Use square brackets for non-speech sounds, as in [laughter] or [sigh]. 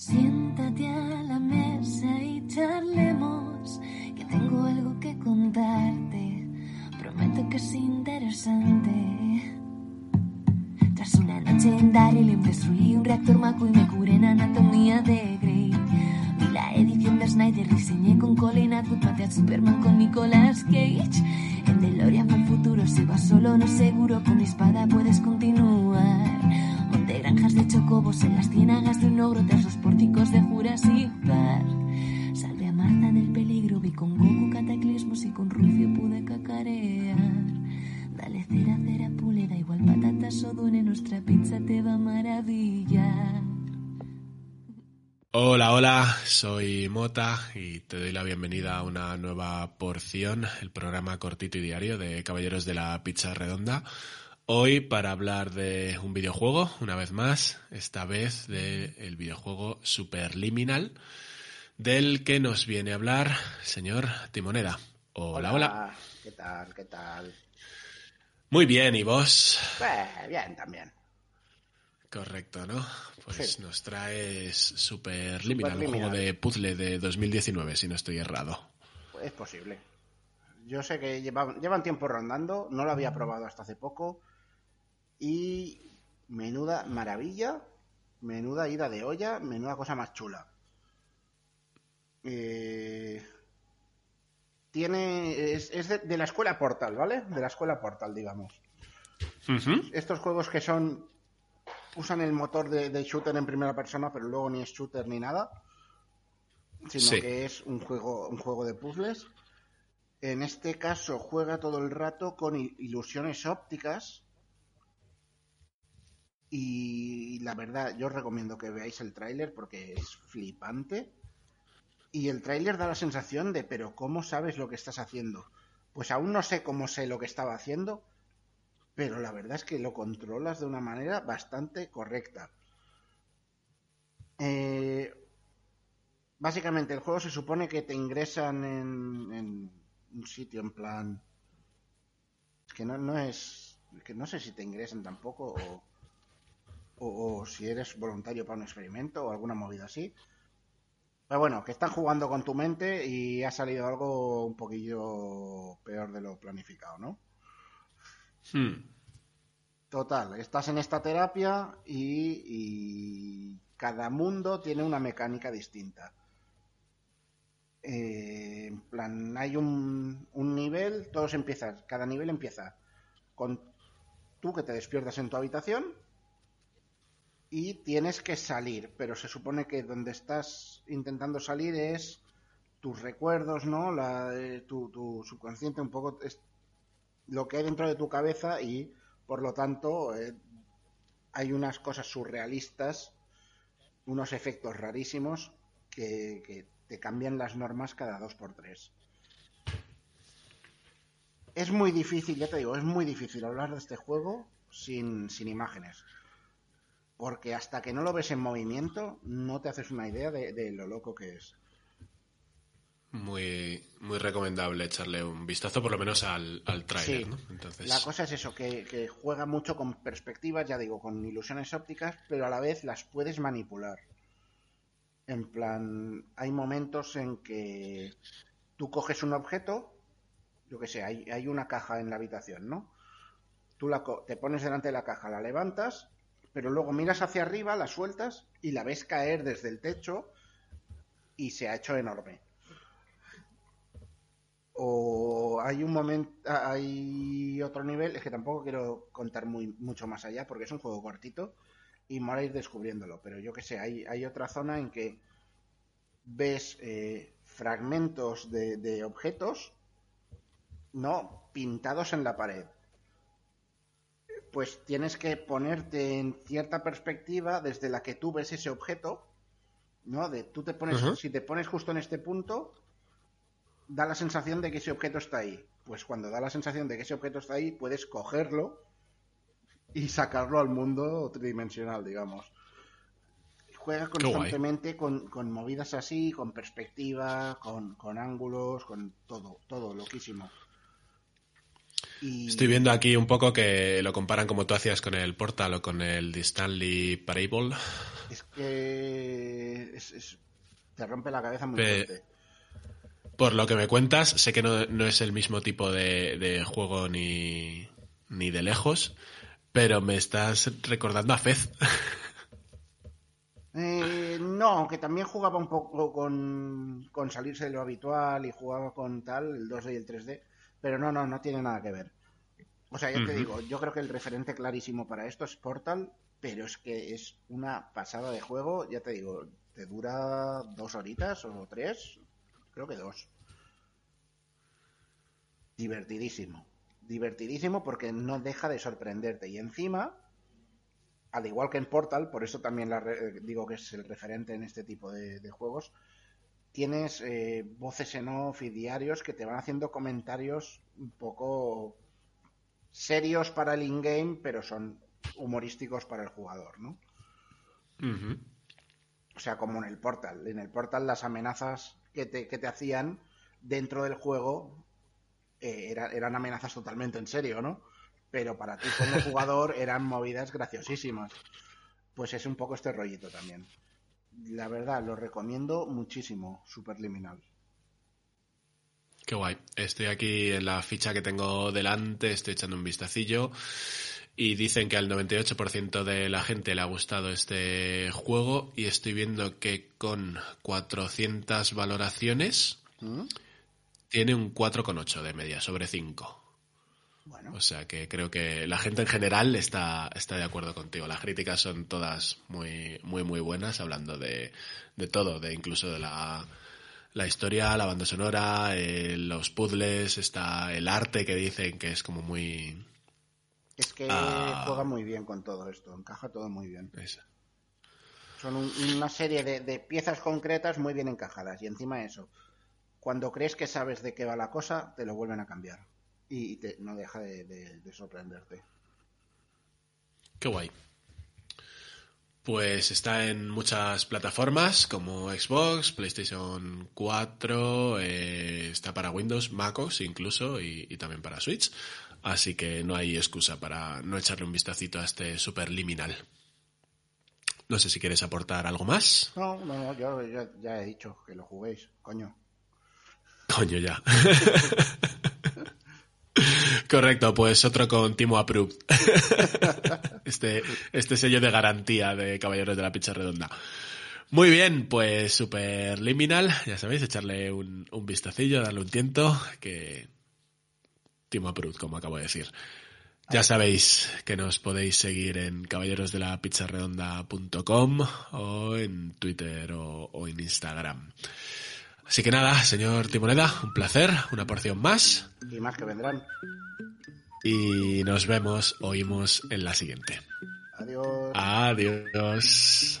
Siéntate a la mesa y charlemos, que tengo algo que contarte. Prometo que es interesante. Tras una noche en Daryl destruí un reactor Maco y me curé en anatomía de Grey. Vi la edición de Snyder, diseñé con Colin Atwood, a Superman con Nicolas Cage. En DeLorean fue el futuro, si vas solo no seguro, con mi espada puedes continuar. De chocobos en las ciénagas de un ogro tras los pórticos de Jurassic Park. Salvé a Marta del peligro, vi con Goku cataclismos y con Rufio pude cacarear. Dale cera, cera, pule, da igual patatas o dune, nuestra pizza te va a maravillar. Hola, hola, soy Mota y te doy la bienvenida a una nueva porción, el programa cortito y diario de Caballeros de la Pizza Redonda. Hoy para hablar de un videojuego, una vez más, esta vez del videojuego Superliminal, del que nos viene a hablar señor Timoneda. Hola, hola. ¿Qué tal? ¿Qué tal? Muy bien, ¿y vos? Pues bien, también. Correcto, ¿no? Pues Sí. nos traes Superliminal, un juego de puzzle de 2019, si no estoy errado. Pues es posible. Yo sé que llevan, llevan tiempo rondando, no lo había probado hasta hace poco. Y menuda maravilla, menuda ida de olla, menuda cosa más chula. Eh, tiene. Es, es de, de la escuela Portal, ¿vale? De la escuela Portal, digamos. Estos juegos que son. usan el motor de, de shooter en primera persona, pero luego ni es shooter ni nada. Sino Sí. que es un juego, un juego de puzzles. En este caso juega todo el rato con ilusiones ópticas. Y la verdad, yo os recomiendo que veáis el tráiler porque es flipante. Y el tráiler da la sensación de, pero ¿cómo sabes lo que estás haciendo? Pues aún no sé cómo sé lo que estaba haciendo, pero la verdad es que lo controlas de una manera bastante correcta. Eh, básicamente, el juego se supone que te ingresan en, en un sitio en plan. Es que no, no es. Que no sé si te ingresan tampoco o, o, o si eres voluntario para un experimento o alguna movida así. Pero bueno, que están jugando con tu mente y ha salido algo un poquillo peor de lo planificado, ¿no? Hmm. Total, estás en esta terapia y, y cada mundo tiene una mecánica distinta. Eh, en plan, hay un, un nivel, todos empiezan, cada nivel empieza con tú que te despiertas en tu habitación y tienes que salir, pero se supone que donde estás intentando salir es tus recuerdos, ¿no? La, eh, tu, tu subconsciente un poco es lo que hay dentro de tu cabeza y por lo tanto eh, hay unas cosas surrealistas, unos efectos rarísimos que, que te cambian las normas cada dos por tres. Es muy difícil, ya te digo, es muy difícil hablar de este juego sin, sin imágenes. Porque hasta que no lo ves en movimiento, no te haces una idea de, de lo loco que es. Muy, muy recomendable echarle un vistazo, por lo menos al, al tráiler, Sí. ¿no? Entonces, La cosa es eso, que, que juega mucho con perspectivas, ya digo, con ilusiones ópticas, pero a la vez las puedes manipular. En plan, hay momentos en que tú coges un objeto, yo que sé, hay, hay una caja en la habitación, ¿no? Tú la te pones delante de la caja, la levantas, pero luego miras hacia arriba, la sueltas y la ves caer desde el techo y se ha hecho enorme. O hay un momento, hay otro nivel, es que tampoco quiero contar muy, mucho más allá porque es un juego cortito y mola ir descubriéndolo, pero yo que sé, hay, otra zona en que ves eh, fragmentos de, de objetos, no, pintados en la pared. Pues tienes que ponerte en cierta perspectiva desde la que tú ves ese objeto ¿no? De tú te pones, si te pones justo en este punto, da la sensación de que ese objeto está ahí. Pues cuando da la sensación de que ese objeto está ahí, puedes cogerlo y sacarlo al mundo tridimensional, digamos. Juega constantemente con, con, movidas así, con perspectiva, con, con ángulos, con todo, todo, loquísimo. Estoy viendo aquí un poco que lo comparan como tú hacías con el Portal o con el de Stanley Parable. Es que te rompe la cabeza muy fuerte. Por lo que me cuentas, sé que no, es el mismo tipo de, juego ni, ni de lejos, pero me estás recordando a Fez. [laughs] Eh, no, que también jugaba un poco con, con, salirse de lo habitual y jugaba con tal, el 2D y el 3D, pero no, no, no tiene nada que ver. O sea, yo te digo, yo creo que el referente clarísimo para esto es Portal, pero es que es una pasada de juego, ya te digo, te dura dos horitas o tres, creo que dos. Divertidísimo, divertidísimo porque no deja de sorprenderte. Y encima al igual que en Portal, por eso también la digo que es el referente en este tipo de, juegos, tienes eh, voces en off y diarios que te van haciendo comentarios un poco serios para el in-game, pero son humorísticos para el jugador, ¿no? O sea, como en el Portal. En el Portal las amenazas que te, que te hacían dentro del juego eh, eran amenazas totalmente en serio, ¿no? pero para ti como [laughs] jugador eran movidas graciosísimas. Pues es un poco este rollito también. La verdad, lo recomiendo muchísimo, Superliminal. Qué guay. Estoy aquí en la ficha que tengo delante, estoy echando un vistacillo y dicen que al 98% de la gente le ha gustado este juego y estoy viendo que con 400 valoraciones ¿Mm? tiene un 4,8 de media sobre 5. O sea que creo que la gente en general está, está de acuerdo contigo. Las críticas son todas muy, muy, muy buenas, hablando de, de todo, de incluso de la, la historia, la banda sonora, eh, los puzzles, está el arte que dicen que es como muy... Es que ah. juega muy bien con todo esto, encaja todo muy bien. Son una serie de, de, piezas concretas muy bien encajadas y encima eso, cuando crees que sabes de qué va la cosa, te lo vuelven a cambiar y te, no deja de, sorprenderte. Qué guay. Pues está en muchas plataformas como Xbox, PlayStation 4, eh, está para Windows, MacOS incluso y, también para Switch. Así que no hay excusa para no echarle un vistacito a este superliminal. No sé si quieres aportar algo más. No, no, yo ya he dicho que lo juguéis, coño. Coño ya. [laughs] Correcto, pues otro con Timo Approved. [laughs] este, este sello de garantía de Caballeros de la Pizza Redonda. Muy bien, pues super liminal, ya sabéis, echarle un, un vistacillo, darle un tiento, que Timo Approved, como acabo de decir. Ya sabéis que nos podéis seguir en caballerosdelapizzarredonda.com o en Twitter o, o en Instagram. Así que nada, señor Timoneda, un placer, una porción más. Y más que vendrán. Y nos vemos, oímos en la siguiente. Adiós. Adiós.